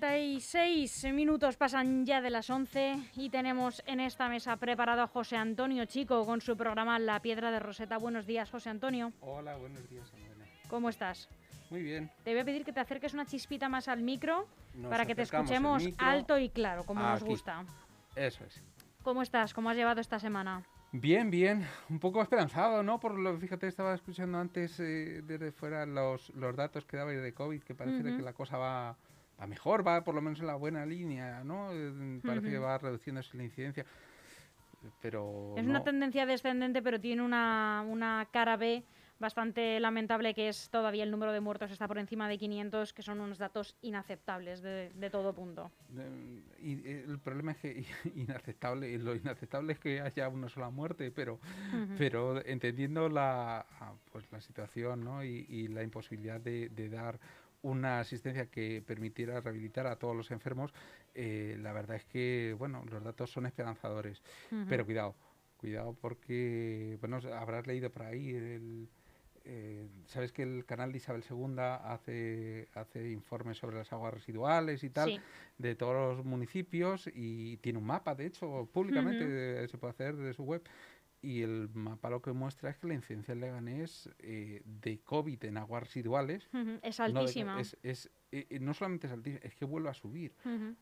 36 minutos pasan ya de las 11 y tenemos en esta mesa preparado a José Antonio Chico con su programa La Piedra de Roseta. Buenos días, José Antonio. Hola, buenos días, Ana. ¿Cómo estás? Muy bien. Te voy a pedir que te acerques una chispita más al micro Nos para que te escuchemos alto y claro, como nos aquí. gusta. Eso es. ¿Cómo estás? ¿Cómo has llevado esta semana? Bien, bien. Un poco esperanzado, ¿no? Por lo fíjate, estaba escuchando antes eh, desde fuera los, los datos que daba de COVID, que parece Ujú. que la cosa va, va mejor, va por lo menos en la buena línea, ¿no? Eh, Parece que Ujú. va reduciéndose la incidencia. Pero. Es no- una tendencia descendente, pero tiene una, una cara B bastante lamentable, que es todavía el número de muertos está por encima de 500, que son unos datos inaceptables de, de todo punto. Eh, Y eh, el problema es que inaceptable, lo inaceptable es que haya una sola muerte, pero, Ujú. pero entendiendo la, ah, pues la situación ¿no? y, y la imposibilidad de, de dar una asistencia que permitiera rehabilitar a todos los enfermos, eh, la verdad es que bueno, los datos son esperanzadores. Pero cuidado, cuidado porque, bueno, habrás leído por ahí, el, eh, sabes que el canal de Isabel II hace, hace informes sobre las aguas residuales y tal Sí. de todos los municipios y tiene un mapa, de hecho, públicamente se puede hacer desde su web. Y el mapa lo que muestra es que la incidencia en Leganés eh, de COVID en aguas residuales Es no, de- altísima. es, es, eh, eh, no solamente es altísima, es que vuelve a subir.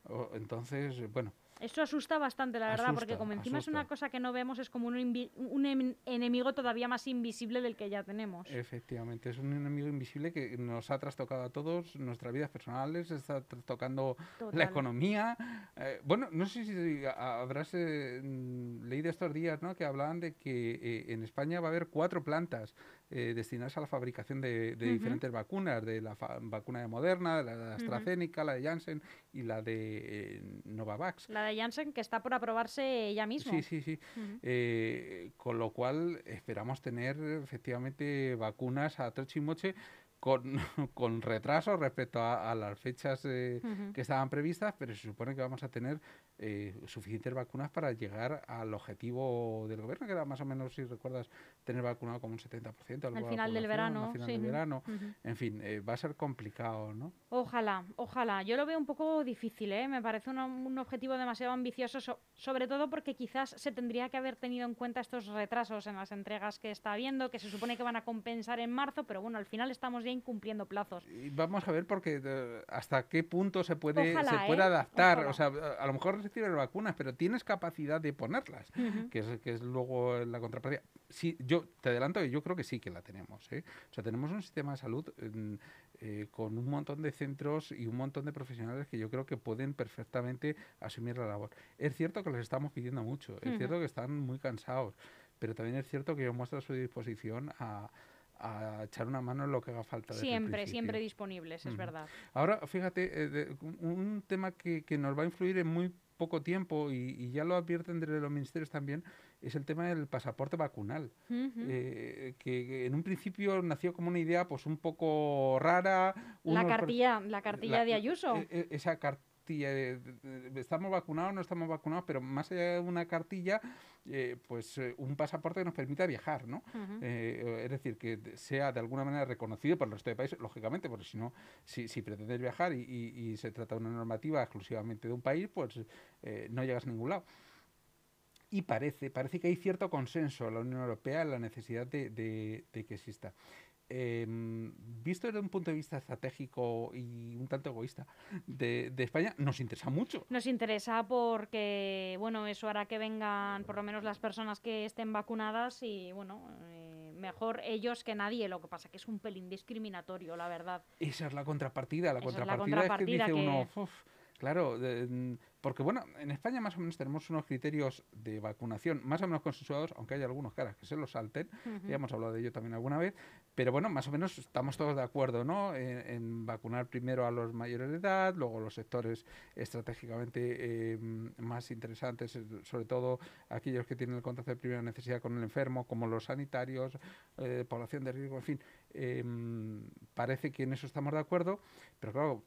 O- entonces, bueno, Eso asusta bastante, la verdad, porque como encima es una cosa que no vemos, es como un, un em- enemigo todavía más invisible del que ya tenemos. Efectivamente, es un enemigo invisible que nos ha trastocado a todos, nuestras vidas personales, está trastocando Total. la economía. Eh, bueno, no sé si habrás eh, leído estos días ¿no? que hablaban de que eh, en España va a haber cuatro plantas eh, destinadas a la fabricación de, diferentes vacunas, de la vacuna de Moderna, de la de. AstraZeneca, la de Janssen y la de eh, Novavax. La de Janssen, que está por aprobarse ya mismo. Sí, sí, sí. Eh, con lo cual esperamos tener efectivamente vacunas a troche y moche con, con retraso respecto a, a las fechas eh, que estaban previstas, pero se supone que vamos a tener eh, suficientes vacunas para llegar al objetivo del gobierno, que era más o menos, si recuerdas, tener vacunado como un 70% de la Al final del verano. al final sí, del verano. En fin, eh, va a ser complicado, ¿no? Ojalá, ojalá. Yo lo veo un poco difícil, ¿eh? Me parece una- un objetivo demasiado ambicioso, so- sobre todo porque quizás se tendría que haber tenido en cuenta estos retrasos en las entregas que está habiendo, que se supone que van a compensar en marzo, pero bueno, al final estamos incumpliendo plazos. Y vamos a ver porque eh, hasta qué punto se puede, Ojalá, se puede ¿eh? adaptar. Ojalá. O sea, a lo mejor recibes vacunas, pero tienes capacidad de ponerlas, Ujú. que es, que es luego la contrapartida. Sí, yo te adelanto que yo creo que sí que la tenemos. ¿eh? O sea, tenemos un sistema de salud eh, con un montón de centros y un montón de profesionales que yo creo que pueden perfectamente asumir la labor. Es cierto que les estamos pidiendo mucho, es Ujú. cierto que están muy cansados, pero también es cierto que ellos muestran su disposición a, a echar una mano en lo que haga falta. Siempre, siempre disponibles, es Ujú. verdad. Ahora, fíjate, eh, de- un- tema que, que nos va a influir en muy poco tiempo y, y ya lo advierten desde los ministerios también, es el tema del pasaporte vacunal, Ujú. eh, que, en un principio nació como una idea pues un poco rara. la cartilla, la cartilla la- de Ayuso. e- e- esa cartilla, estamos vacunados, no estamos vacunados, pero más allá de una cartilla, eh, pues eh, un pasaporte que nos permita viajar, ¿no? Eh, es decir, que sea de alguna manera reconocido por el resto de países, lógicamente, porque si no, si, si pretendes viajar y, y- y se trata de una normativa exclusivamente de un país, pues eh, no llegas a ningún lado. Y parece, parece que hay cierto consenso en la Unión Europea en la necesidad de, de- de que exista. Em, visto desde un punto de vista estratégico y un tanto egoísta de, de España, nos interesa mucho. Nos interesa porque, bueno, eso hará que vengan por lo menos las personas que estén vacunadas y, bueno, eh, mejor ellos que nadie. Lo que pasa que es un pelín discriminatorio, la verdad. Esa es la contrapartida. La Esa es la contrapartida es, que dice uno, "Uf, claro, de- mm, porque bueno, en España más o menos tenemos unos criterios de vacunación más o menos consensuados, aunque hay algunos caras que se los salten, ya hemos hablado de ello también alguna vez, pero bueno, más o menos estamos todos de acuerdo, ¿no? En, en vacunar primero a los mayores de edad, luego los sectores estratégicamente eh, más interesantes, eh, sobre todo aquellos que tienen el contacto de primera necesidad con el enfermo, como los sanitarios, eh, población de riesgo, en fin. Eh, parece que en eso estamos de acuerdo, pero claro,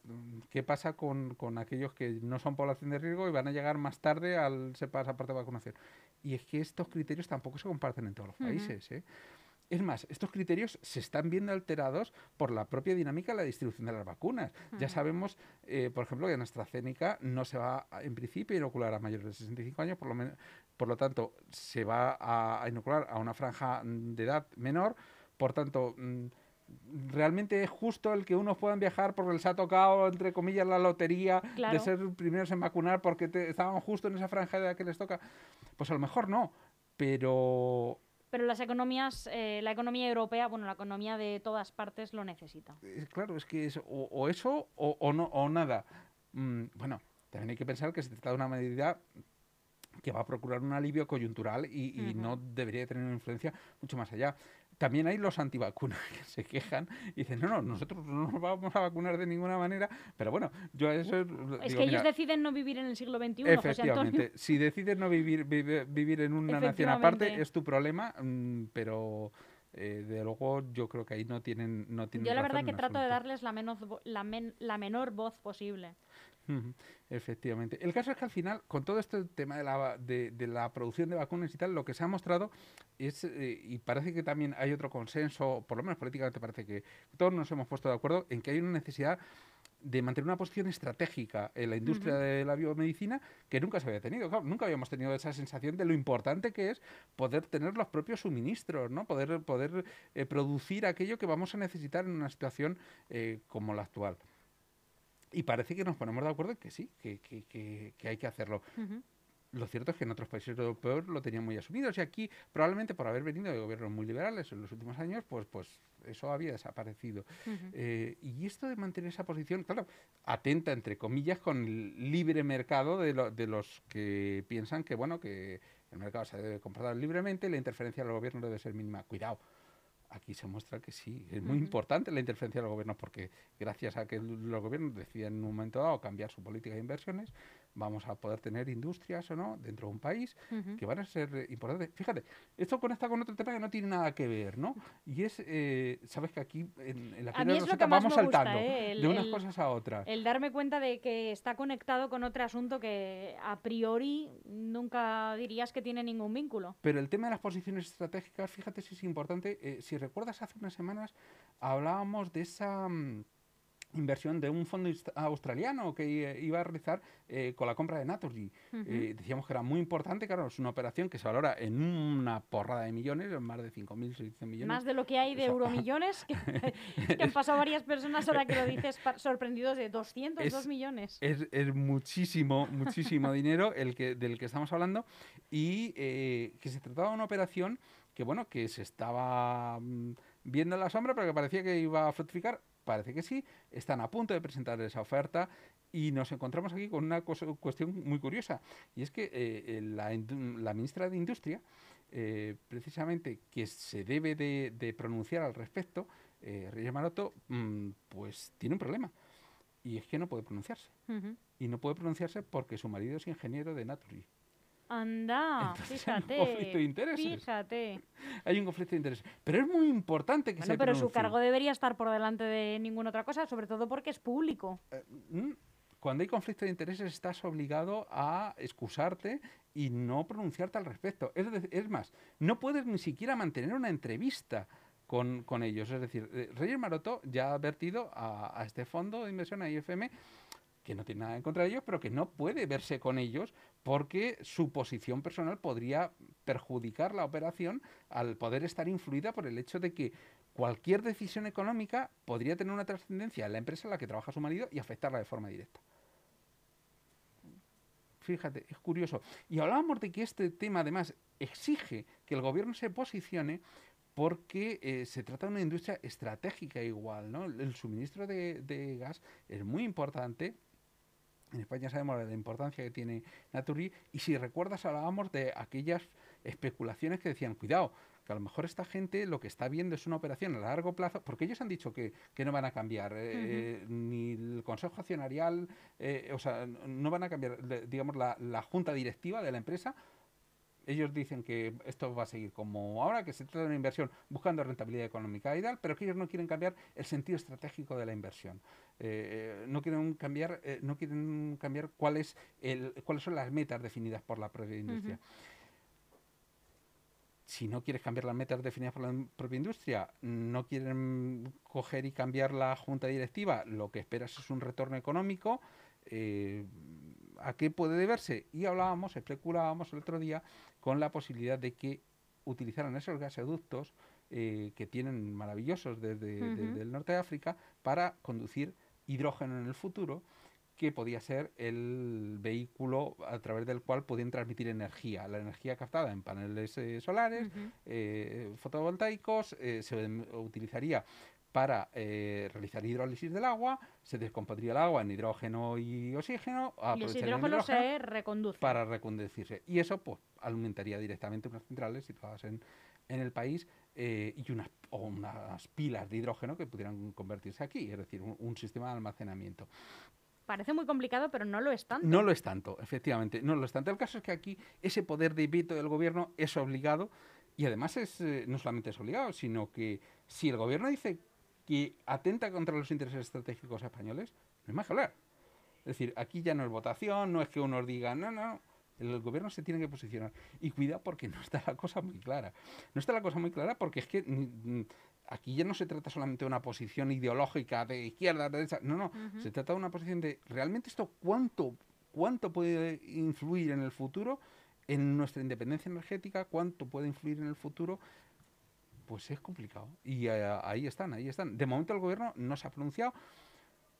¿qué pasa con, con aquellos que no son población de riesgo y van a llegar más tarde al ese pasaporte de vacunación? Y es que estos criterios tampoco se comparten en todos los países. ¿eh? Es más, estos criterios se están viendo alterados por la propia dinámica de la distribución de las vacunas. Ya sabemos, eh, por ejemplo, que AstraZeneca no se va, en principio, a inocular a mayores de 65 años, por lo, por lo tanto, se va a, inocular a una franja de edad menor. Por tanto, mm, realmente es justo el que unos puedan viajar porque les ha tocado, entre comillas, la lotería de ser primeros en vacunar porque estaban justo en esa franja de edad que les toca. Pues a lo mejor no, pero pero las economías, eh, la economía europea, bueno, la economía de todas partes lo necesita. claro, es que es o, eso o, no, o nada. Mm, bueno, también hay que pensar que se trata de una medida que va a procurar un alivio coyuntural y, no debería tener una influencia mucho más allá. También hay los antivacunas que se quejan y dicen, no, no, nosotros no nos vamos a vacunar de ninguna manera, pero bueno, yo eso... Es que ellos deciden no vivir en el siglo XXI, Efectivamente, si decides no vivir, vivir, en una nación aparte, es tu problema, mm, pero... Eh, de luego yo creo que ahí no tienen no tienen yo la verdad que trato de darles la, menos, la, la menor voz posible Efectivamente. El caso es que al final, con todo este tema de la, de, la producción de vacunas y tal, lo que se ha mostrado es, eh, y parece que también hay otro consenso, por lo menos políticamente parece que todos nos hemos puesto de acuerdo en que hay una necesidad de mantener una posición estratégica en la industria de la biomedicina que nunca se había tenido. nunca habíamos tenido esa sensación de lo importante que es poder tener los propios suministros, ¿no? Poder, poder eh, producir aquello que vamos a necesitar en una situación eh, como la actual. Y parece que nos ponemos de acuerdo en que sí, que, que, que, hay que hacerlo. Lo cierto es que en otros países europeos lo tenían muy asumido. Y aquí, probablemente por haber venido de gobiernos muy liberales en los últimos años, pues, pues eso había desaparecido. Eh, y esto de mantener esa posición, claro, atenta, entre comillas, con el libre mercado de, de los que piensan que, bueno, que el mercado se debe comportar libremente y la interferencia del gobierno debe ser mínima. Cuidado aquí se muestra que sí, es muy importante la interferencia del gobierno porque gracias a que los gobiernos deciden en un momento dado cambiar su política de inversiones, vamos a poder tener industrias o no dentro de un país que van a ser importantes. Fíjate, esto conecta con otro tema que no tiene nada que ver, ¿no? Y es, eh, sabes que aquí en, la Roseta vamos saltando ¿eh? de unas cosas a otras. El darme cuenta de que está conectado con otro asunto que a priori nunca dirías que tiene ningún vínculo. Pero el tema de las posiciones estratégicas, fíjate si es importante. Eh, si recuerdas, hace unas semanas hablábamos de esa... Inversión de un fondo australiano que iba a realizar eh, con la compra de Naturgy. Eh, decíamos que era muy importante, claro, es una operación que se valora en una porrada de millones, más de 5.000, 600 millones. Más de lo que hay de euromillones, que, que, han pasado varias personas ahora que lo dices sorprendidos de 202 millones. Es, es, muchísimo, muchísimo dinero el que, del que estamos hablando y eh, que se trataba de una operación que, bueno, que se estaba mm, viendo en la sombra, pero que parecía que iba a fructificar Parece que sí, están a punto de presentar esa oferta y nos encontramos aquí con una cuestión muy curiosa y es que eh, la, ministra de Industria, eh, precisamente que se debe de, pronunciar al respecto, eh, Reyes Maroto, mm, pues tiene un problema y es que no puede pronunciarse. Y no puede pronunciarse porque su marido es ingeniero de Naturgy. Anda, fíjate. Hay un conflicto de intereses. Fíjate. Hay un conflicto de intereses. Pero es muy importante que bueno, se pero su cargo debería estar por delante de ninguna otra cosa, sobre todo porque es público. Eh, mm, cuando hay conflicto de intereses estás obligado a excusarte y no pronunciarte al respecto. Es, es más, no puedes ni siquiera mantener una entrevista con, con ellos. Es decir, eh, Reyes Maroto ya ha advertido a, a este fondo de inversión, a IFM, que no tiene nada en contra de ellos, pero que no puede verse con ellos porque su posición personal podría perjudicar la operación al poder estar influida por el hecho de que cualquier decisión económica podría tener una trascendencia en la empresa en la que trabaja su marido y afectarla de forma directa. Fíjate, es curioso. Y hablábamos de que este tema además exige que el gobierno se posicione porque eh, se trata de una industria estratégica igual, ¿no? El suministro de, de gas es muy importante en España sabemos la importancia que tiene Naturi y si recuerdas hablábamos de aquellas especulaciones que decían, cuidado, que a lo mejor esta gente lo que está viendo es una operación a largo plazo, porque ellos han dicho que, no van a cambiar, eh, ni el Consejo Accionarial, eh, o sea, no van a cambiar, digamos, la, la junta directiva de la empresa ellos dicen que esto va a seguir como ahora, que se trata de una inversión buscando rentabilidad económica y tal, pero que ellos no quieren cambiar el sentido estratégico de la inversión. Eh, no quieren cambiar, eh, no quieren cambiar cuál el, cuáles son las metas definidas por la propia industria. si no quieres cambiar las metas definidas por la propia industria, no quieren coger y cambiar la junta directiva, lo que esperas es un retorno económico. Eh, ¿A qué puede deberse? Y hablábamos, especulábamos el otro día con la posibilidad de que utilizaran esos gasoductos eh, que tienen maravillosos desde, desde, el norte de África para conducir hidrógeno en el futuro que podía ser el vehículo a través del cual podían transmitir energía. La energía captada en paneles eh, solares, eh, fotovoltaicos, eh, se utilizaría para realizar hidrólisis del agua, se descompondría el agua en hidrógeno y oxígeno, y ese hidrógeno, se reconduce. Para reconducirse. Y eso pues alimentaría directamente unas centrales situadas en, en el país y unas, o unas pilas de hidrógeno que pudieran convertirse aquí, es decir, un sistema de almacenamiento. Parece muy complicado, pero no lo es tanto. No lo es tanto, efectivamente, no lo es tanto. El caso es que aquí ese poder de veto del gobierno es obligado y además es eh, no solamente es obligado, sino que si el gobierno dice que atenta contra los intereses estratégicos españoles, no hay más que hablar. Es decir, aquí ya no es votación, no es que unos digan, no, no, el gobierno se tiene que posicionar. Y cuida porque no está la cosa muy clara. No está la cosa muy clara porque es que aquí ya no se trata solamente de una posición ideológica de izquierda, de derecha, no, no, se trata de una posición de realmente esto cuánto, cuánto puede influir en el futuro en nuestra independencia energética, cuánto puede influir en el futuro, pues es complicado. Y eh, ahí están, ahí están. De momento el gobierno no se ha pronunciado,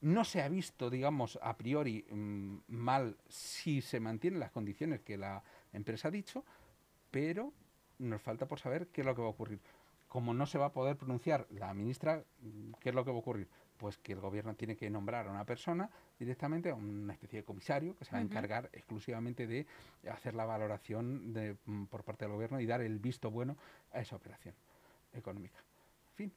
no se ha visto, digamos, a priori mm, mal si se mantienen las condiciones que la empresa ha dicho, pero nos falta por saber qué es lo que va a ocurrir como no se va a poder pronunciar la ministra, ¿qué es lo que va a ocurrir? Pues que el gobierno tiene que nombrar a una persona directamente, a una especie de comisario que se va a encargar exclusivamente de hacer la valoración de, mm, por parte del gobierno y dar el visto bueno a esa operación económica. En fin,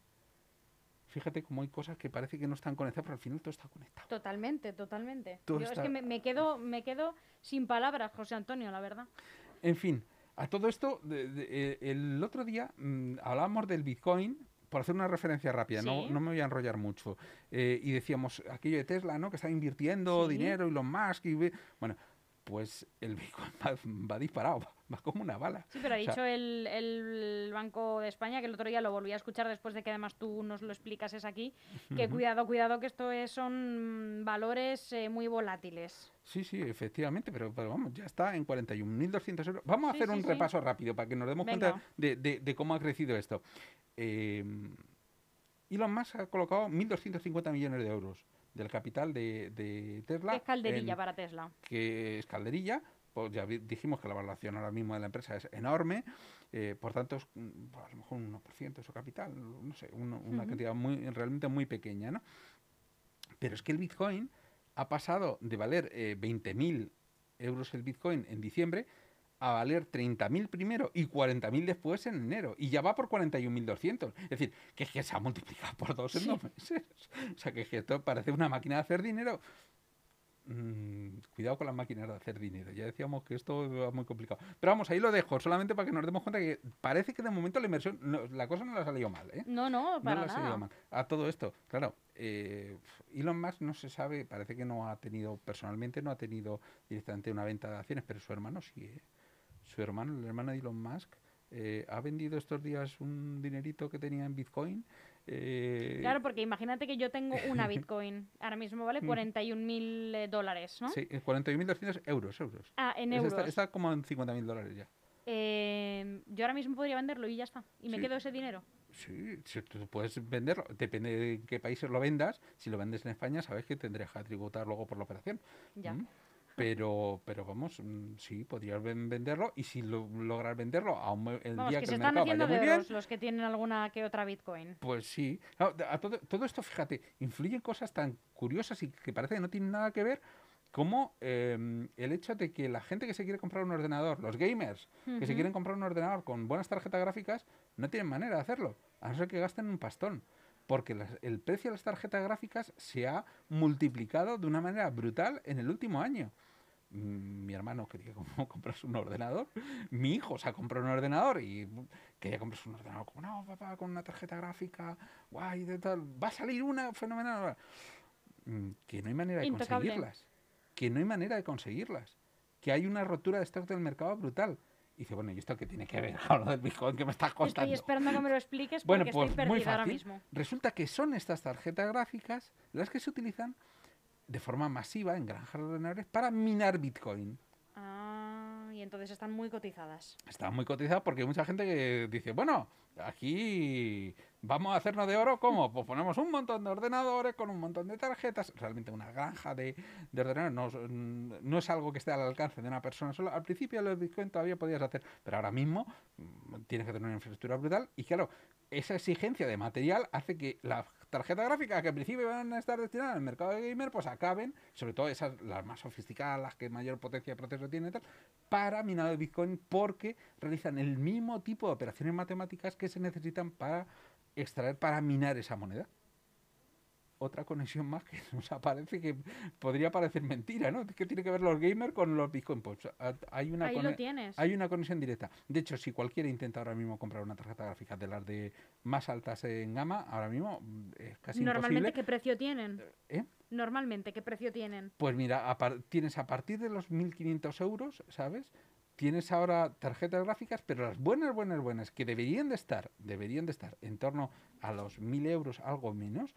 fíjate cómo hay cosas que parece que no están conectadas, pero al final todo está conectado. Totalmente, totalmente. Yo es que me, quedo, me quedo sin palabras, José Antonio, la verdad. En fin, a todo esto, eh, el otro día mm, hablábamos del Bitcoin, por hacer una referencia rápida, no, no, me voy a enrollar mucho, eh, y decíamos aquello de Tesla, ¿no? Que está invirtiendo dinero y los más, y bueno, pues el Bitcoin va, disparado, va como una bala. Sí, pero ha dicho el, Banco de España, que el otro día lo volví a escuchar después de que además tú nos lo explicases aquí, que cuidado, cuidado, que esto es, son valores eh, muy volátiles. Sí, sí, efectivamente, pero, pero vamos, ya está en 41.200 euros. Vamos a hacer un repaso rápido para que nos demos cuenta de, cómo ha crecido esto. Eh, Elon Musk ha colocado 1.250 millones de euros del capital de, Tesla. ¿Qué es calderilla para Tesla? Que es calderilla. Pues ya dijimos que la valoración ahora mismo de la empresa es enorme, eh, por tanto, es mm, pues a lo mejor un 1% de su capital, no sé, una cantidad muy, realmente muy pequeña, ¿no? Pero es que el Bitcoin ha pasado de valer eh, 20.000 euros el Bitcoin en diciembre a valer 30.000 primero y 40.000 después en enero. Y ya va por 41.200. Es decir, que es que se ha multiplicado por dos en dos meses. O sea, que, es que esto parece una máquina de hacer dinero. Mm, cuidado con las máquinas de hacer dinero. Ya decíamos que esto va muy complicado. Pero vamos, ahí lo dejo, solamente para que nos demos cuenta que parece que de momento la inversión, la cosa no le ha salido mal. ¿eh? No, no, para no ha salido mal. A todo esto, claro, eh, Elon Musk no se sabe, parece que no ha tenido, personalmente no ha tenido directamente una venta de acciones, pero su hermano sí. ¿eh? Su hermano, el hermano de Elon Musk, eh, ha vendido estos días un dinerito que tenía en Bitcoin. Eh, claro, porque imagínate que yo tengo una Bitcoin. Ahora mismo vale 41.000 mil eh, dólares, ¿no? Sí, 41.200 euros, euros. Ah, en euros. Está, como en 50.000 dólares ya. yo ahora mismo podría venderlo y ya está. Y me quedo ese dinero. Sí, si tú puedes venderlo. Depende de qué países lo vendas. Si lo vendes en España, sabes que tendrás que tributar luego por la operación. Ya. ¿Mm? Pero, pero vamos, mm, sí, podrías venderlo y si lo, logras venderlo a un, el vamos, día que, que, se están haciendo de los que tienen alguna que otra Bitcoin. Pues sí. a todo, todo, esto, fíjate, influyen cosas tan curiosas y que parece que no tienen nada que ver como em, el hecho de que la gente que se quiere comprar un ordenador, los gamers, que se quieren comprar un ordenador con buenas tarjetas gráficas, no tienen manera de hacerlo, a no ser que gasten un pastón porque el precio de las tarjetas gráficas se ha multiplicado de una manera brutal en el último año. Mi hermano quería comprarse un ordenador, mi hijo se ha comprado un ordenador y quería comprarse un ordenador como, no, papá, con una tarjeta gráfica, guay, de tal, va a salir una fenomenal. Mm, que no hay manera de conseguirlas, que no hay manera de conseguirlas, que hay una rotura de stock del mercado brutal Y dice, bueno, ¿y esto qué tiene que ver con lo del Bitcoin que me estás contando? Estoy esperando que me lo expliques Bueno, porque pues estoy muy perdida ahora fácil. mismo. Resulta que son estas tarjetas gráficas las que se utilizan de forma masiva en granjas de ordenadores para minar Bitcoin. Entonces están muy cotizadas. Está muy cotizado porque hay mucha gente que dice, bueno, aquí vamos a hacernos de oro, ¿cómo? Pues ponemos un montón de ordenadores con un montón de tarjetas. Realmente una granja de, de ordenadores no, es- es algo que esté al alcance de una persona sola. Al principio los Bitcoin todavía podías hacer, pero ahora mismo mm, tienes que tener una infraestructura brutal. Y claro, esa exigencia de material hace que las tarjetas gráficas que al principio van a estar destinadas al mercado de gamer, pues acaben, sobre todo esas, las más sofisticadas, las que mayor potencia de proceso tienen y tal, para minado de Bitcoin porque realizan el mismo tipo de operaciones matemáticas que se necesitan para extraer, para minar esa moneda. Otra conexión más que nos aparece que podría parecer mentira, ¿no? ¿Qué tiene que ver los gamers con los Bitcoin? Pues a- hay una, Ahí lo tienes. hay una conexión directa. De hecho, si cualquiera intenta ahora mismo comprar una tarjeta gráfica de las de más altas en gama, ahora mismo mm, es casi Normalmente, imposible. ¿qué precio tienen? ¿Eh? Normalmente, ¿qué precio tienen? Pues mira, a par- tienes a partir de los 1.500 euros, ¿sabes? Tienes ahora tarjetas gráficas, pero las buenas, buenas, buenas, que deberían de estar, deberían de estar en torno a los 1.000 euros, algo menos,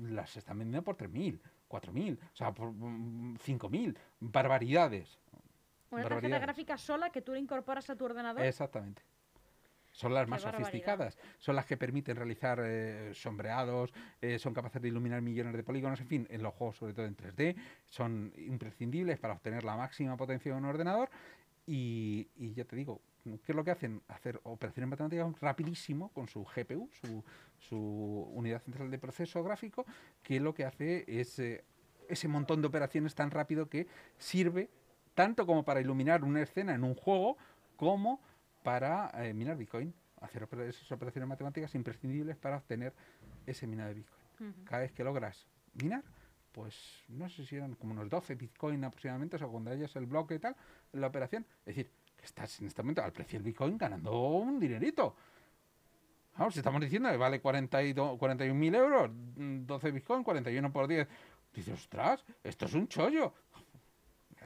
las están vendiendo por 3.000, 4.000, o sea, por mm, 5.000, barbaridades. Una tarjeta gráfica sola que tú le incorporas a tu ordenador. Exactamente. Son las Qué más barbaridad. sofisticadas, son las que permiten realizar eh, sombreados, eh, son capaces de iluminar millones de polígonos, en fin, en los juegos sobre todo en 3D, son imprescindibles para obtener la máxima potencia de un ordenador y, y ya te digo, ¿qué es lo que hacen? Hacer operaciones matemáticas rapidísimo con su GPU, su, su unidad central de proceso gráfico, que lo que hace es eh, ese montón de operaciones tan rápido que sirve tanto como para iluminar una escena en un juego como para eh, minar Bitcoin, hacer esas operaciones matemáticas imprescindibles para obtener ese minado de Bitcoin. Cada vez que logras minar, pues no sé si eran como unos 12 Bitcoin aproximadamente, o sea, cuando hayas el bloque y tal, la operación, es decir, estás en este momento al precio del Bitcoin ganando un dinerito. Vamos, estamos diciendo que vale 42 41.000 euros, mm, 12 Bitcoin, 41 por 10. Dices, ostras, esto es un chollo.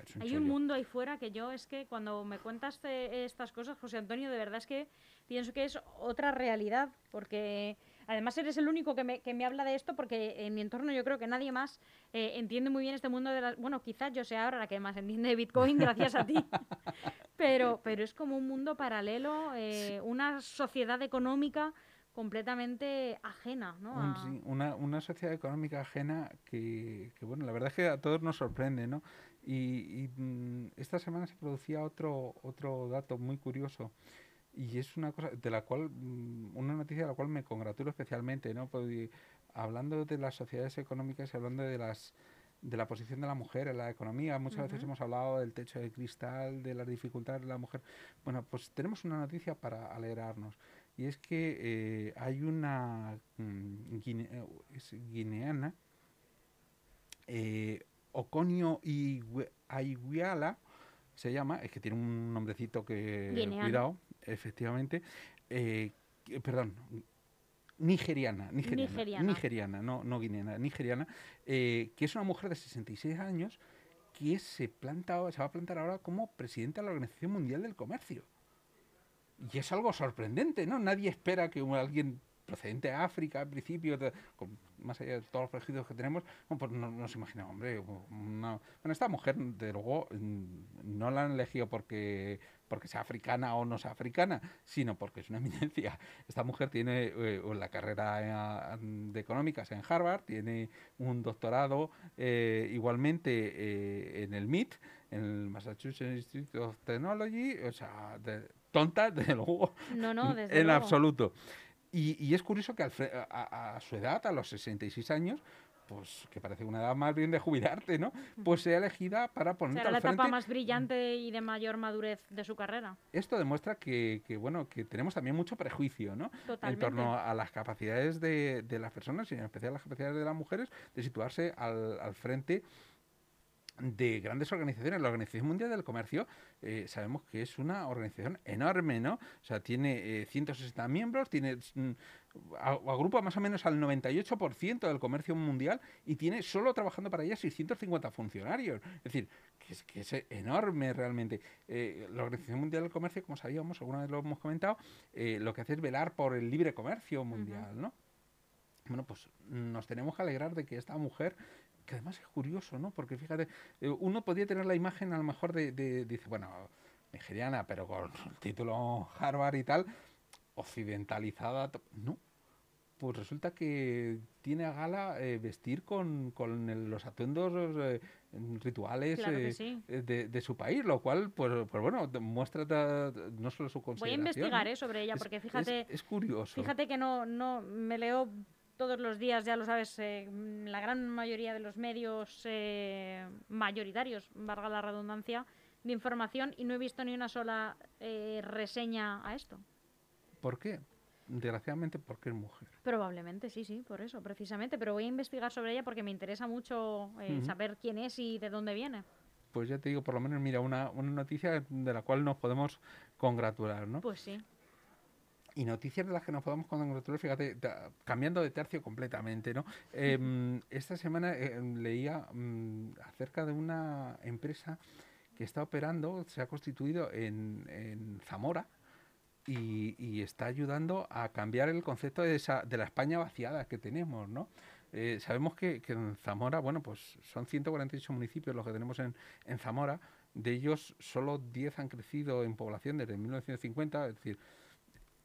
Es un Hay un chollo. mundo ahí fuera que yo es que cuando me cuentas estas cosas, José Antonio, de verdad es que pienso que es otra realidad, porque además eres el único que me, que me habla de esto, porque en mi entorno yo creo que nadie más eh, entiende muy bien este mundo de las... Bueno, quizás yo sea ahora la que más entiende de Bitcoin gracias a ti, pero, pero es como un mundo paralelo, eh, una sociedad económica completamente ajena, ¿no? A- sí, una, una sociedad económica ajena que, que, bueno, la verdad es que a todos nos sorprende, ¿no? Y, y, mm, esta semana se producía otro, otro dato muy curioso y es una cosa de la cual, mm, una noticia de la cual me congratulo especialmente, ¿no? Porque hablando de las sociedades económicas y hablando de las de la posición de la mujer en la economía, muchas veces hemos hablado del techo de cristal, de las dificultades de la mujer. Bueno, pues tenemos una noticia para alegrarnos y es que eh, hay una mm, guine- eh, es guineana, eh, Oconio Aiguiala, se llama, es que tiene un nombrecito que, Guineano. cuidado, efectivamente, eh, perdón, nigeriana, nigeriana, Nigeriana. nigeriana, no, no guineana, nigeriana, eh, que es una mujer de 66 años que se, planta, se va a plantar ahora como presidenta de la Organización Mundial del Comercio. Y es algo sorprendente, ¿no? Nadie espera que alguien procedente de África, al principio, de- con- más allá de todos los prejuicios que tenemos, pues no, no se imagina, hombre, una- bueno, esta mujer, de luego, mm, no la han elegido porque, porque sea africana o no sea africana, sino porque es una eminencia. Esta mujer tiene eh, la carrera eh, de económicas en Harvard, tiene un doctorado eh, igualmente en el MIT, en el Massachusetts Institute of Technology, o sea, de- tonta, desde luego, No, no, desde en luego. absoluto. Y, y es curioso que a su edad, a los 66 años, pues que parece una edad más bien de jubilarte, ¿no? Pues sea elegida para ponerte Será al la etapa más brillante y de mayor madurez de su carrera. Esto demuestra que, que, bueno, que tenemos también mucho prejuicio, ¿no? En Totalmente. torno a las capacidades de, de las personas y en especial las capacidades de las mujeres de situarse al, al frente de grandes organizaciones. La Organización Mundial del Comercio eh, sabemos que es una organización enorme, ¿no? O sea, tiene 160 eh, miembros, tiene mm, agrupa más o menos al 98% del comercio mundial y tiene solo trabajando para ella 650 funcionarios. Es decir, que es, que es enorme realmente. Eh, la Organización Mundial del Comercio, como sabíamos, alguna vez lo hemos comentado, lo que hace es velar por el libre comercio mundial, ¿no? Bueno, pues nos tenemos que alegrar de que esta mujer que además es curioso, ¿no? Porque fíjate, eh, uno podría tener la imagen a lo mejor de, dice, bueno, nigeriana, pero con título Harvard y tal, occidentalizada, no. Pues resulta que tiene a gala eh, vestir con, los atuendos eh, rituales de, su país, lo cual, pues, pues bueno, muestra no solo su consideración. Voy a investigar sobre ella, porque fíjate... Es, curioso. Fíjate que no, no me leo todos los días, ya lo sabes, eh, la gran mayoría de los medios eh, mayoritarios, valga la redundancia, de información y no he visto ni una sola eh, reseña a esto. ¿Por qué? Desgraciadamente porque es mujer. Probablemente, sí, sí, por eso, precisamente. Pero voy a investigar sobre ella porque me interesa mucho saber quién es y de dónde viene. Pues ya te digo, por lo menos, mira, una, una noticia de la cual nos podemos congratular, ¿no? Pues sí. Y noticias de las que nos podemos congratular, fíjate, cambiando de tercio completamente, ¿no? Em, esta semana em, leía mm, acerca de una empresa que está operando, se ha constituido en, Zamora, y, está ayudando a cambiar el concepto de, esa, de la España vaciada que tenemos, ¿no? Eh, sabemos que, en Zamora, bueno, pues son 148 municipios los que tenemos en, en Zamora, de ellos solo 10 han crecido en población desde 1950, es decir,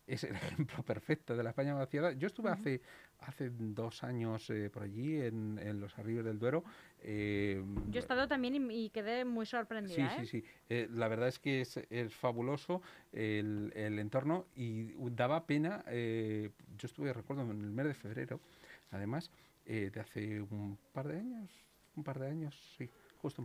es el ejemplo perfecto de la España vaciada. Yo estuve hace, hace dos años eh, por allí, en, en, los Arribes del Duero. Eh, Yo he estado también y, quedé muy sorprendida. Sí, sí, ¿eh? sí. la verdad es que es, es fabuloso el, el, entorno y daba pena. yo estuve, recuerdo, en el mes de febrero, además, de hace un par de años, un par de años, sí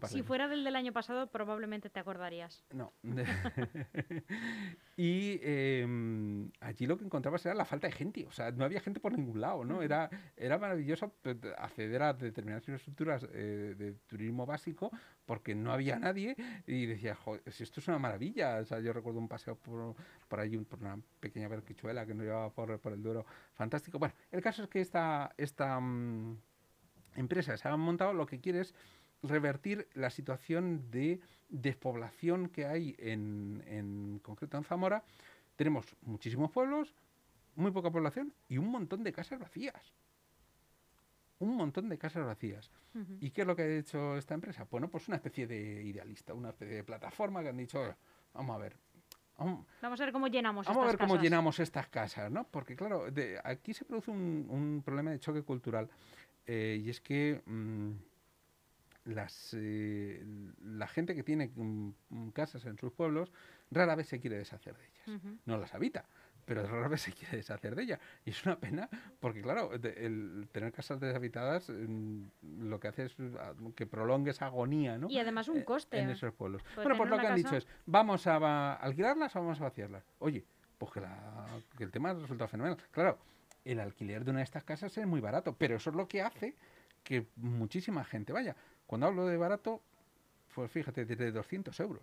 si fuera del del año pasado, probablemente te acordarías. No. y em, allí lo que encontrabas era la falta de gente. O sea, no había gente por ningún lado, ¿no? Era, era maravilloso pues, acceder a determinadas infraestructuras eh, de turismo básico porque no había nadie y decía, joder, si esto es una maravilla. O sea, yo recuerdo un paseo por, por allí, por una pequeña berquichuela que nos llevaba por, por el Duero. Fantástico. Bueno, el caso es que esta, esta mm, empresa se ha montado, lo que quiere es revertir la situación de despoblación que hay en, en concreto en Zamora. Tenemos muchísimos pueblos, muy poca población y un montón de casas vacías. Un montón de casas vacías. ¿Y qué es lo que ha hecho esta empresa? Bueno, pues una especie de idealista, una especie de plataforma que han dicho, vamos a ver. Vamos, a ver cómo llenamos vamos a ver cómo llenamos estas casas, ¿no? Porque claro, aquí se produce un, problema de choque cultural eh, y es que mm, las, eh, la gente que tiene mm, mm, casas en sus pueblos rara vez se quiere deshacer de ellas. No las habita, pero rara vez se quiere deshacer de ellas. Y es una pena porque, claro, el tener casas deshabitadas mm, lo que hace es ah, que prolongue esa agonía, ¿no? Y además un eh, coste. En esos pueblos. bueno, pues lo que han dicho es, ¿vamos a alquilarlas o vamos a vaciarlas? Oye, pues que, que el tema resulta fenomenal. Claro, el alquiler de una de estas casas es muy barato, pero eso es lo que hace que muchísima gente vaya. Cuando hablo de barato, pues fíjate, desde 200 euros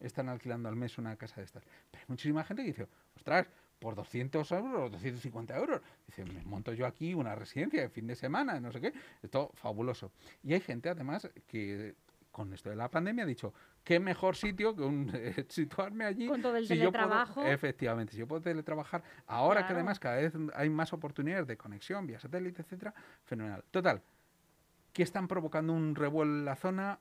están alquilando al mes una casa de estas. Pero hay muchísima gente que dice, ostras, por 200 euros, 250 euros. Dice, me monto yo aquí una residencia de fin de semana, no sé qué. Esto fabuloso. Y hay gente, además, que con esto de la pandemia ha dicho, qué mejor sitio que un, situarme allí. Con todo el teletrabajo. efectivamente, si yo puedo teletrabajar, ahora que además cada vez hay más oportunidades de conexión vía satélite, etcétera, fenomenal. Total, que están provocando un revuelo en la zona.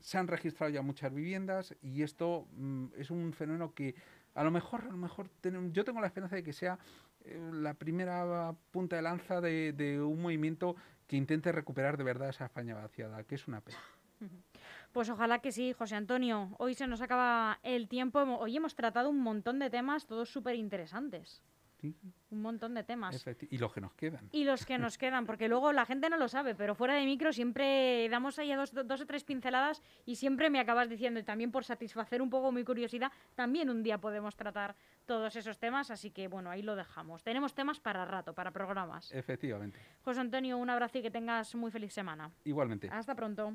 Se han registrado ya muchas viviendas y esto mm, es un fenómeno que a lo mejor, a lo mejor yo tengo la esperanza de que sea eh, la primera punta de lanza de, un movimiento que intente recuperar de verdad esa España vaciada, que es una pena. Pues ojalá que sí, José Antonio. Hoy se nos acaba el tiempo. Hoy hemos tratado un montón de temas, todos súper interesantes. Un montón de temas. y los que nos quedan. Y los que nos quedan, porque luego la gente no lo sabe, pero fuera de micro siempre damos ahí dos, dos o tres pinceladas y siempre me acabas diciendo, y también por satisfacer un poco mi curiosidad, también un día podemos tratar todos esos temas, así que bueno, ahí lo dejamos. Tenemos temas para rato, para programas. Efectivamente. José Antonio, un abrazo y que tengas muy feliz semana. Igualmente. Hasta pronto.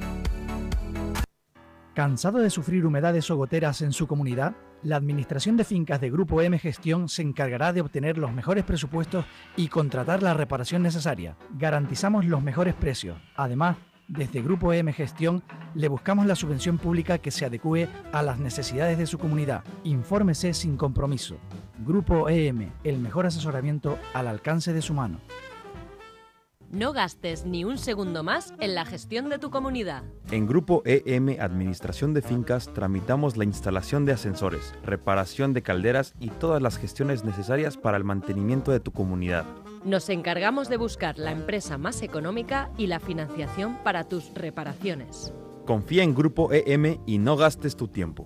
¿Cansado de sufrir humedades o goteras en su comunidad? La Administración de Fincas de Grupo M Gestión se encargará de obtener los mejores presupuestos y contratar la reparación necesaria. Garantizamos los mejores precios. Además, desde Grupo M Gestión le buscamos la subvención pública que se adecue a las necesidades de su comunidad. Infórmese sin compromiso. Grupo EM, el mejor asesoramiento al alcance de su mano. No gastes ni un segundo más en la gestión de tu comunidad. En Grupo EM Administración de Fincas tramitamos la instalación de ascensores, reparación de calderas y todas las gestiones necesarias para el mantenimiento de tu comunidad. Nos encargamos de buscar la empresa más económica y la financiación para tus reparaciones. Confía en Grupo EM y no gastes tu tiempo.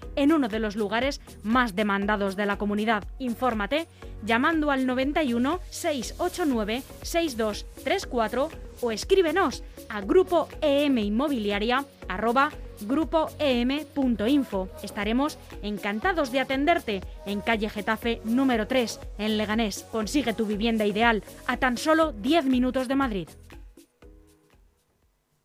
en uno de los lugares más demandados de la comunidad. Infórmate llamando al 91 689 6234 o escríbenos a grupo em inmobiliaria grupoem.info. Estaremos encantados de atenderte en calle Getafe número 3 en Leganés. Consigue tu vivienda ideal a tan solo 10 minutos de Madrid.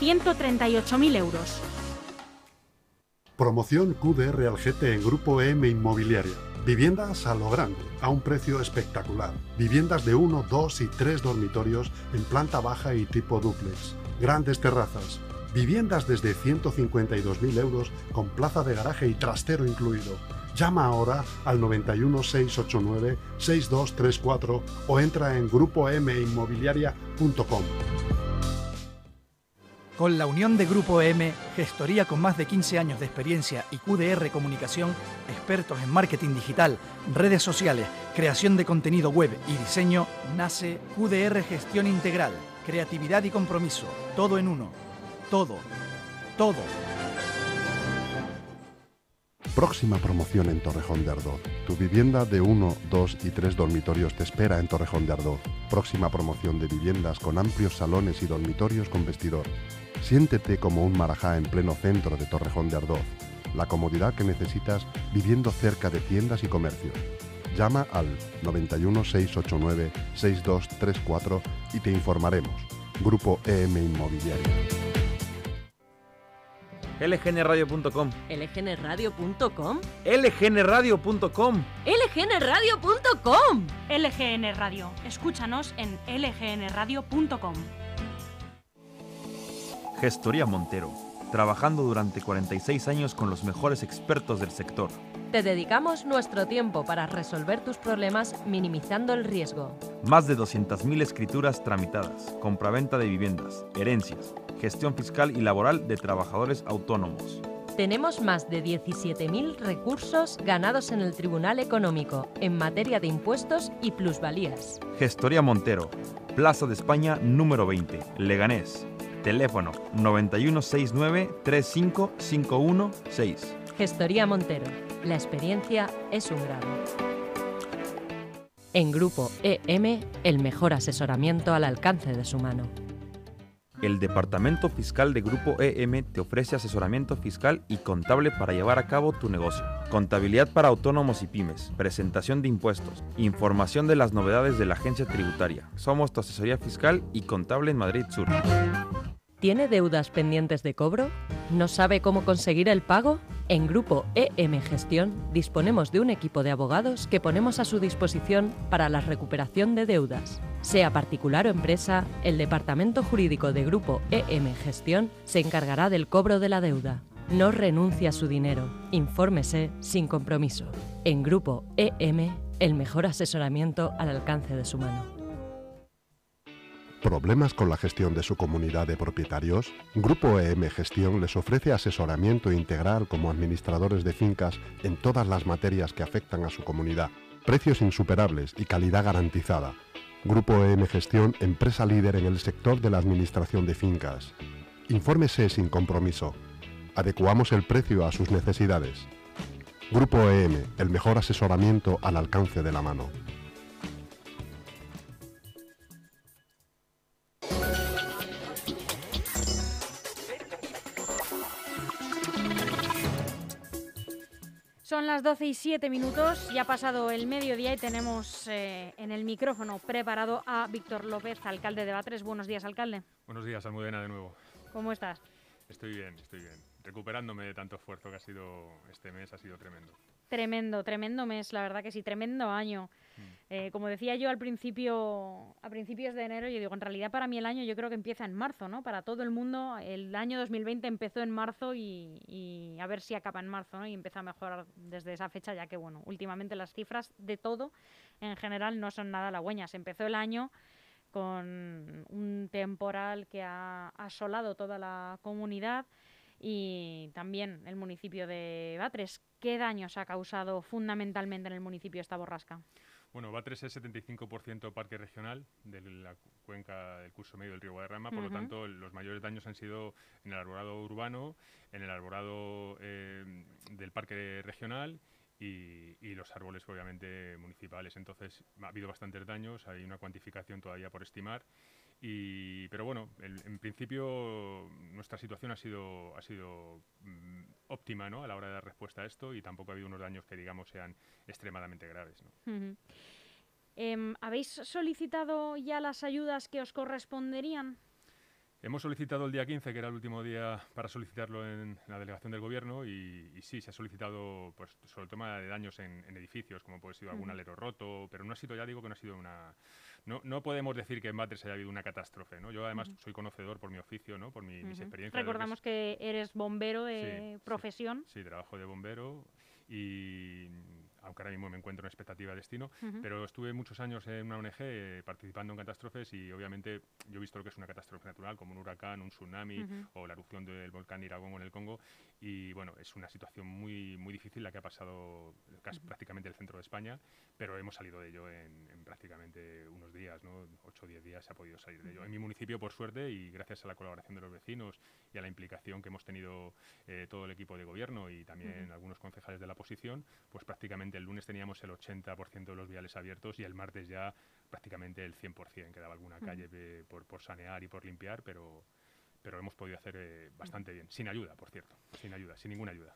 138.000 euros. Promoción QDR Algete en Grupo M Inmobiliaria. Viviendas a lo grande, a un precio espectacular. Viviendas de 1, 2 y 3 dormitorios en planta baja y tipo duplex. Grandes terrazas. Viviendas desde 152.000 euros con plaza de garaje y trastero incluido. Llama ahora al 91 689 6234 o entra en grupominmobiliaria.com. Con la unión de Grupo M, gestoría con más de 15 años de experiencia y QDR Comunicación, expertos en marketing digital, redes sociales, creación de contenido web y diseño, nace QDR Gestión Integral, creatividad y compromiso, todo en uno. Todo, todo. Próxima promoción en Torrejón de Ardoz. Tu vivienda de 1, 2 y 3 dormitorios te espera en Torrejón de Ardoz. Próxima promoción de viviendas con amplios salones y dormitorios con vestidor. Siéntete como un marajá en pleno centro de Torrejón de Ardoz. La comodidad que necesitas viviendo cerca de tiendas y comercios. Llama al 91 689 6234 y te informaremos. Grupo EM Inmobiliario lgnradio.com lgnradio.com lgnradio.com lgnradio.com LGN Radio. Escúchanos en lgnradio.com. Gestoría Montero, trabajando durante 46 años con los mejores expertos del sector. Te dedicamos nuestro tiempo para resolver tus problemas minimizando el riesgo. Más de 200.000 escrituras tramitadas, compraventa de viviendas, herencias, gestión fiscal y laboral de trabajadores autónomos. Tenemos más de 17.000 recursos ganados en el Tribunal Económico en materia de impuestos y plusvalías. Gestoría Montero, Plaza de España número 20, Leganés. Teléfono 9169-35516. Gestoría Montero. La experiencia es un grado. En Grupo EM, el mejor asesoramiento al alcance de su mano. El Departamento Fiscal de Grupo EM te ofrece asesoramiento fiscal y contable para llevar a cabo tu negocio. contabilidad para autónomos y pymes, presentación de impuestos, información de las novedades de la agencia tributaria. Somos tu asesoría fiscal y contable en Madrid Sur. ¿Tiene deudas pendientes de cobro? ¿No sabe cómo conseguir el pago? En Grupo EM Gestión disponemos de un equipo de abogados que ponemos a su disposición para la recuperación de deudas. Sea particular o empresa, el Departamento Jurídico de Grupo EM Gestión se encargará del cobro de la deuda. No renuncie a su dinero. Infórmese sin compromiso. En Grupo EM, el mejor asesoramiento al alcance de su mano. ¿Problemas con la gestión de su comunidad de propietarios? Grupo EM Gestión les ofrece asesoramiento integral como administradores de fincas en todas las materias que afectan a su comunidad. Precios insuperables y calidad garantizada. Grupo EM Gestión, empresa líder en el sector de la administración de fincas. Infórmese sin compromiso. Adecuamos el precio a sus necesidades. Grupo EM, el mejor asesoramiento al alcance de la mano. Son las 12 y 7 minutos, ya ha pasado el mediodía y tenemos eh, en el micrófono preparado a Víctor López, alcalde de Batres. Buenos días, alcalde. Buenos días, Almudena, de nuevo. ¿Cómo estás? Estoy bien, estoy bien. Recuperándome de tanto esfuerzo que ha sido este mes, ha sido tremendo. Tremendo, tremendo mes, la verdad que sí, tremendo año. Eh, como decía yo al principio, a principios de enero, yo digo, en realidad para mí el año yo creo que empieza en marzo, ¿no? Para todo el mundo, el año 2020 empezó en marzo y, y a ver si acaba en marzo, ¿no? Y empieza a mejorar desde esa fecha, ya que, bueno, últimamente las cifras de todo en general no son nada halagüeñas. Empezó el año con un temporal que ha asolado toda la comunidad y también el municipio de Batres. ¿Qué daños ha causado fundamentalmente en el municipio esta borrasca? Bueno, Batres es 75% parque regional de la cuenca del curso medio del río Guadarrama, por lo tanto los mayores daños han sido en el arborado urbano, en el arborado eh, del parque regional y, y los árboles obviamente municipales. Entonces ha habido bastantes daños, hay una cuantificación todavía por estimar. Y, pero bueno, el- en principio nuestra situación ha sido, ha sido mm, óptima ¿no? a la hora de dar respuesta a esto y tampoco ha habido unos daños que digamos sean extremadamente graves. ¿no? Em, ¿Habéis solicitado ya las ayudas que os corresponderían? Hemos solicitado el día 15, que era el último día para solicitarlo en la delegación del gobierno, y, y sí, se ha solicitado pues, sobre el tema de daños en, en edificios, como puede ser algún alero roto, pero no ha sido, ya digo que no ha sido una... No, no podemos decir que en Batres haya habido una catástrofe, ¿no? Yo además soy conocedor por mi oficio, ¿no? Por mi- mis experiencias. que es- Recordamos que eres bombero de Sí, sí. profesión. Sí, trabajo de bombero y aunque ahora mismo me encuentro en expectativa de destino, pero estuve muchos años en una ONG eh, participando en catástrofes y obviamente yo he visto lo que es una catástrofe natural, como un huracán, un tsunami o la erupción del volcán Iragón en el Congo. Y bueno, es una situación muy, muy difícil la que ha pasado casi prácticamente el centro de España, pero hemos salido de ello en, en prácticamente unos días, ¿no? 8 o 10 días se ha podido salir de ello. En mi municipio, por suerte, y gracias a la colaboración de los vecinos y a la implicación que hemos tenido eh, todo el equipo de gobierno y también algunos concejales de la oposición, pues prácticamente el lunes teníamos el 80% de los viales abiertos y el martes ya prácticamente el 100%. Quedaba alguna Ujú. calle eh, por, por sanear y por limpiar, pero, pero hemos podido hacer eh, bastante bien. Sin ayuda, por cierto. Sin ayuda, sin ninguna ayuda.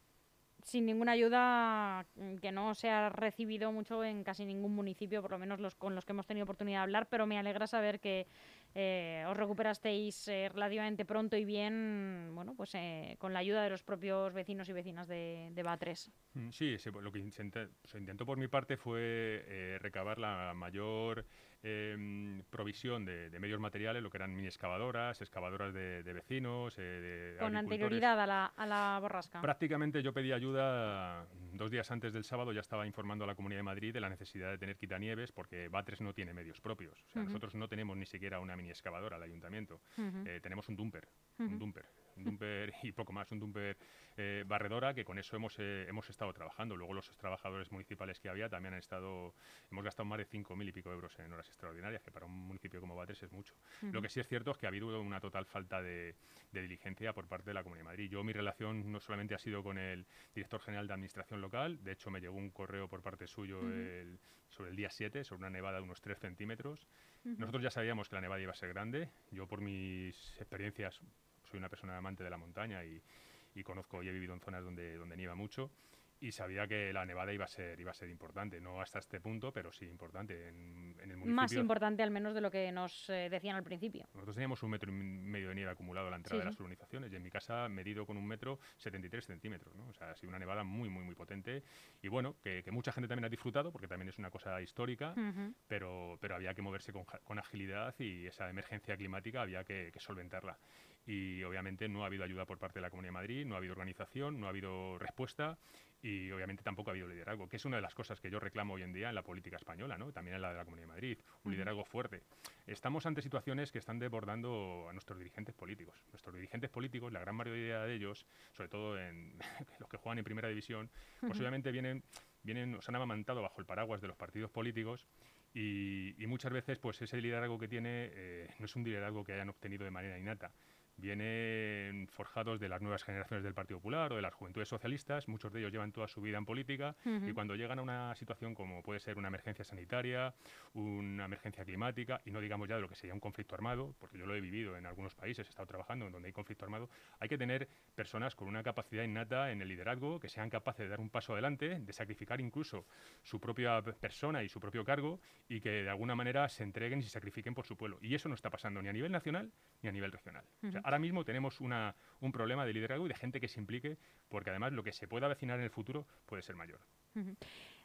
Sin ninguna ayuda mm, que no se ha recibido mucho en casi ningún municipio, por lo menos los con los que hemos tenido oportunidad de hablar, pero me alegra saber que eh, os recuperasteis eh, relativamente pronto y bien, bueno, pues eh, con la ayuda de los propios vecinos y vecinas de, de Batres. Mm, Sí, se- lo que intenté- se intentó por mi parte fue eh, recabar la mayor em, provisión de, de medios materiales, lo que eran mini excavadoras, excavadoras de, de vecinos, eh, de Con anterioridad a la, a la borrasca. Prácticamente yo pedí ayuda dos días antes del sábado, ya estaba informando a la Comunidad de Madrid de la necesidad de tener quitanieves porque Batres no tiene medios propios. O sea, nosotros no tenemos ni siquiera una mini excavadora al ayuntamiento. Eh, tenemos un dumper, un dumper, un dumper y poco más, un dumper eh, barredora que con eso hemos, eh, hemos estado trabajando. Luego los trabajadores municipales que había también han estado, hemos gastado más de 5.000 y pico euros en horas extraordinarias, que para un municipio como Batres es mucho. Lo que sí es cierto es que ha habido una total falta de, de diligencia por parte de la Comunidad de Madrid. Yo mi relación no solamente ha sido con el director general de Administración Local, de hecho me llegó un correo por parte suyo el- sobre el día 7, sobre una nevada de unos 3 centímetros. Nosotros ya sabíamos que la nevada iba a ser grande. Yo por mis experiencias soy una persona amante de la montaña y, y conozco y he vivido en zonas donde, donde nieva mucho. y sabía que la nevada iba a ser iba a ser importante no hasta este punto pero sí importante en, el municipio más importante al menos de lo que nos eh, decían al principio nosotros teníamos un metro y medio de nieve acumulado a la entrada de las urbanizaciones y en mi casa medido con un metro 73 centímetros ¿no? o sea ha sido una nevada muy muy muy potente y bueno que, mucha gente también ha disfrutado porque también es una cosa histórica pero pero había que moverse con, con, agilidad y esa emergencia climática había que, que solventarla y obviamente no ha habido ayuda por parte de la Comunidad de Madrid, no ha habido organización, no ha habido respuesta y obviamente tampoco ha habido liderazgo, que es una de las cosas que yo reclamo hoy en día en la política española, ¿no? también en la de la Comunidad de Madrid, un liderazgo fuerte. Estamos ante situaciones que están desbordando a nuestros dirigentes políticos. Nuestros dirigentes políticos, la gran mayoría de ellos, sobre todo en los que juegan en primera división, pues obviamente vienen, vienen, se han amamantado bajo el paraguas de los partidos políticos y, muchas veces pues ese liderazgo que tiene eh, no es un liderazgo que hayan obtenido de manera innata vienen forjados de las nuevas generaciones del Partido Popular o de las juventudes socialistas, muchos de ellos llevan toda su vida en política y cuando llegan a una situación como puede ser una emergencia sanitaria, una emergencia climática y no digamos ya de lo que sería un conflicto armado, porque yo lo he vivido en algunos países, he estado trabajando en donde hay conflicto armado, hay que tener personas con una capacidad innata en el liderazgo, que sean capaces de dar un paso adelante, de sacrificar incluso su propia persona y su propio cargo y que de alguna manera se entreguen y se sacrifiquen por su pueblo. Y eso no está pasando ni a nivel nacional ni a nivel regional ahora mismo tenemos una, un problema de liderazgo y de gente que se implique, porque además lo que se pueda avecinar en el futuro puede ser mayor.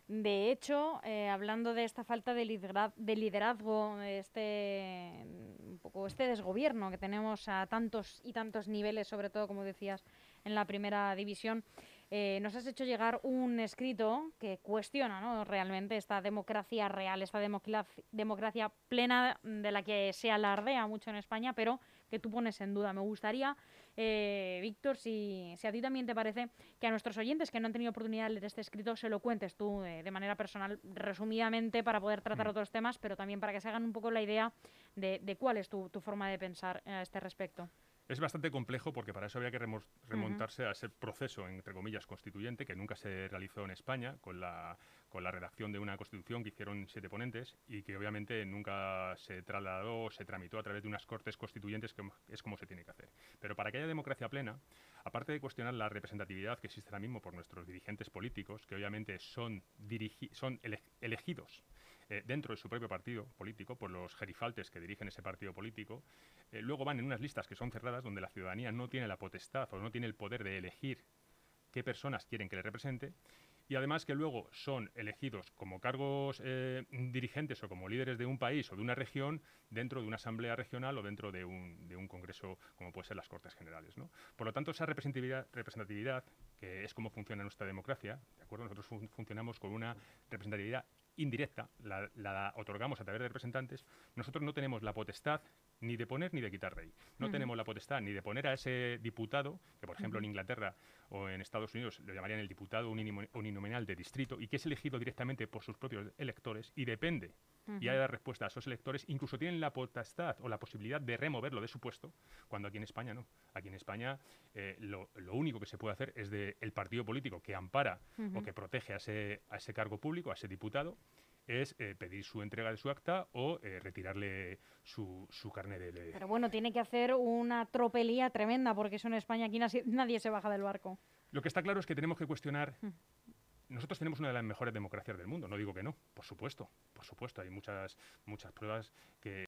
De hecho, eh, hablando de esta falta de, liderazgo, este, un poco este desgobierno que tenemos a tantos y tantos niveles, sobre todo, como decías, en la primera división, eh, nos has hecho llegar un escrito que cuestiona ¿no? realmente esta democracia real, esta democracia plena de la que se alardea mucho en España, pero que tú pones en duda. Me gustaría, eh, Víctor, si, a ti también te parece que a nuestros oyentes que no han tenido oportunidad de leer este escrito se lo cuentes tú eh, de manera personal, resumidamente, para poder tratar mm. otros temas, pero también para que se hagan un poco la idea de, cuál es tu, tu forma de pensar a este respecto. Es bastante complejo porque para eso había que remontarse a ese proceso, entre comillas, constituyente, que nunca se realizó en España, con la, con la redacción de una constitución que hicieron siete ponentes y que obviamente nunca se trasladó o se tramitó a través de unas cortes constituyentes, que es como se tiene que hacer. Pero para que haya democracia plena, aparte de cuestionar la representatividad que existe ahora mismo por nuestros dirigentes políticos, que obviamente son, son elegidos eh, dentro de su propio partido político, por los gerifaltes que dirigen ese partido político, eh, luego van en unas listas que son cerradas donde la ciudadanía no tiene la potestad o no tiene el poder de elegir qué personas quieren que le represente y además que luego son elegidos como cargos eh, dirigentes o como líderes de un país o de una región dentro de una asamblea regional o dentro de un, congreso como puede ser las Cortes Generales. Por lo tanto, esa representatividad, representatividad, que es como funciona nuestra democracia, ¿de acuerdo? nosotros funcionamos con una representatividad indirecta, la, otorgamos a través de representantes, nosotros no tenemos la potestad ni de poner ni de quitar rey. No tenemos la potestad ni de poner a ese diputado, que por ejemplo en Inglaterra o en Estados Unidos lo llamarían el diputado uninominal de distrito, y que es elegido directamente por sus propios electores y depende. Y hay dar respuesta a esos electores, incluso tienen la potestad o la posibilidad de removerlo de su puesto, cuando aquí en España no. Aquí en España eh, lo, único que se puede hacer es del el partido político que ampara o que protege a ese, a ese cargo público, a ese diputado, es eh, pedir su entrega de su acta o eh, retirarle su, su carnet de... Pero bueno, tiene que hacer una tropelía tremenda porque eso en España aquí nadie se baja del barco. Lo que está claro es que tenemos que cuestionar nosotros tenemos una de las mejores democracias del mundo, no digo que no, por supuesto, por supuesto, hay muchas, muchas pruebas que,